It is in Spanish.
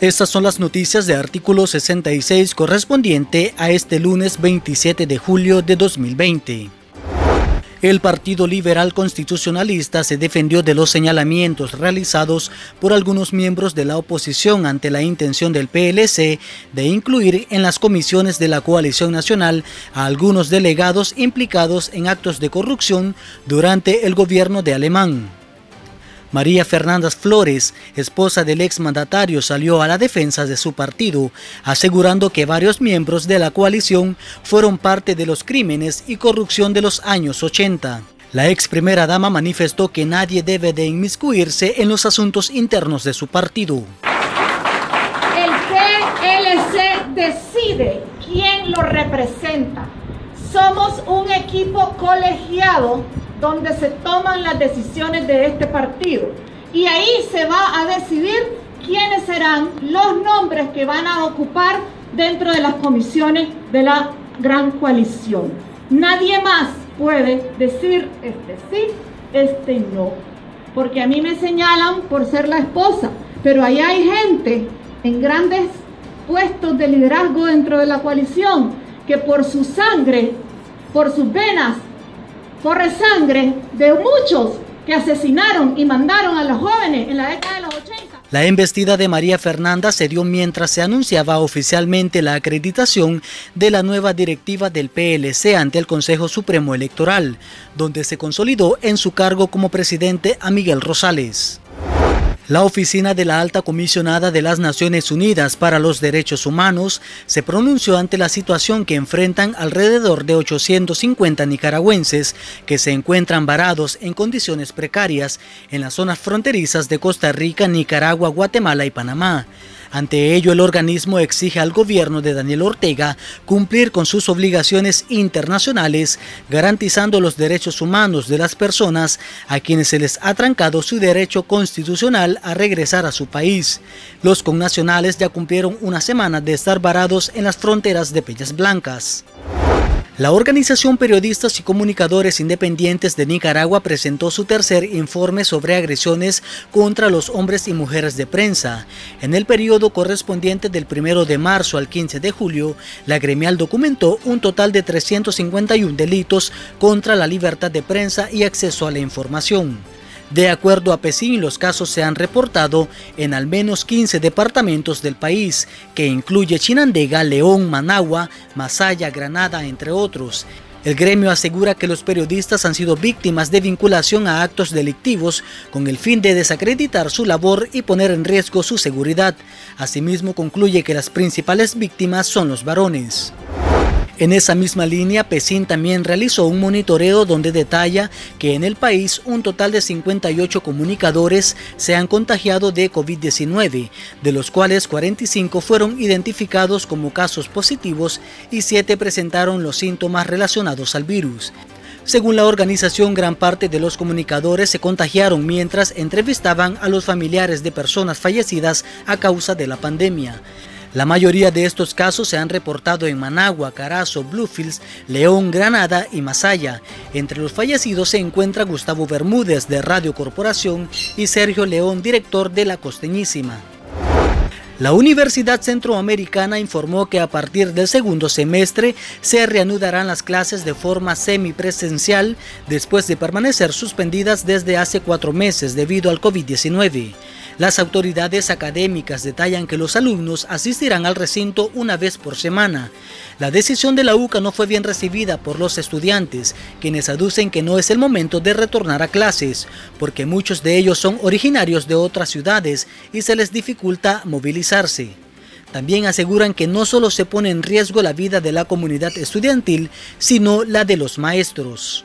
Estas son las noticias de artículo 66 correspondiente a este lunes 27 de julio de 2020. El Partido Liberal Constitucionalista se defendió de los señalamientos realizados por algunos miembros de la oposición ante la intención del PLC de incluir en las comisiones de la coalición nacional a algunos delegados implicados en actos de corrupción durante el gobierno de Alemán. María Fernanda Flores, esposa del exmandatario, salió a la defensa de su partido, asegurando que varios miembros de la coalición fueron parte de los crímenes y corrupción de los años 80. La ex primera dama manifestó que nadie debe de inmiscuirse en los asuntos internos de su partido. El PLC decide quién lo representa. Somos un equipo colegiado donde se toman las decisiones de este partido. Y ahí se va a decidir quiénes serán los nombres que van a ocupar dentro de las comisiones de la gran coalición. Nadie más puede decir este sí, este no. Porque a mí me señalan por ser la esposa, pero ahí hay gente en grandes puestos de liderazgo dentro de la coalición que por su sangre, por sus venas, corre sangre de muchos que asesinaron y mandaron a los jóvenes en la década de los 80. La embestida de María Fernanda se dio mientras se anunciaba oficialmente la acreditación de la nueva directiva del PLC ante el Consejo Supremo Electoral, donde se consolidó en su cargo como presidente a Miguel Rosales. La Oficina de la Alta Comisionada de las Naciones Unidas para los Derechos Humanos se pronunció ante la situación que enfrentan alrededor de 850 nicaragüenses que se encuentran varados en condiciones precarias en las zonas fronterizas de Costa Rica, Nicaragua, Guatemala y Panamá. Ante ello, el organismo exige al gobierno de Daniel Ortega cumplir con sus obligaciones internacionales, garantizando los derechos humanos de las personas a quienes se les ha trancado su derecho constitucional a regresar a su país. Los connacionales ya cumplieron una semana de estar varados en las fronteras de Peñas Blancas. La Organización Periodistas y Comunicadores Independientes de Nicaragua presentó su tercer informe sobre agresiones contra los hombres y mujeres de prensa. En el periodo correspondiente del 1 de marzo al 15 de julio, la gremial documentó un total de 351 delitos contra la libertad de prensa y acceso a la información. De acuerdo a PESIN, los casos se han reportado en al menos 15 departamentos del país, que incluye Chinandega, León, Managua, Masaya, Granada, entre otros. El gremio asegura que los periodistas han sido víctimas de vinculación a actos delictivos con el fin de desacreditar su labor y poner en riesgo su seguridad. Asimismo, concluye que las principales víctimas son los varones. En esa misma línea, PESIN también realizó un monitoreo donde detalla que en el país un total de 58 comunicadores se han contagiado de COVID-19, de los cuales 45 fueron identificados como casos positivos y 7 presentaron los síntomas relacionados al virus. Según la organización, gran parte de los comunicadores se contagiaron mientras entrevistaban a los familiares de personas fallecidas a causa de la pandemia. La mayoría de estos casos se han reportado en Managua, Carazo, Bluefields, León, Granada y Masaya. Entre los fallecidos se encuentra Gustavo Bermúdez de Radio Corporación y Sergio León, director de La Costeñísima. La Universidad Centroamericana informó que a partir del segundo semestre se reanudarán las clases de forma semipresencial después de permanecer suspendidas desde hace cuatro meses debido al COVID-19. Las autoridades académicas detallan que los alumnos asistirán al recinto una vez por semana. La decisión de la UCA no fue bien recibida por los estudiantes, quienes aducen que no es el momento de retornar a clases, porque muchos de ellos son originarios de otras ciudades y se les dificulta movilizarse. También aseguran que no solo se pone en riesgo la vida de la comunidad estudiantil, sino la de los maestros.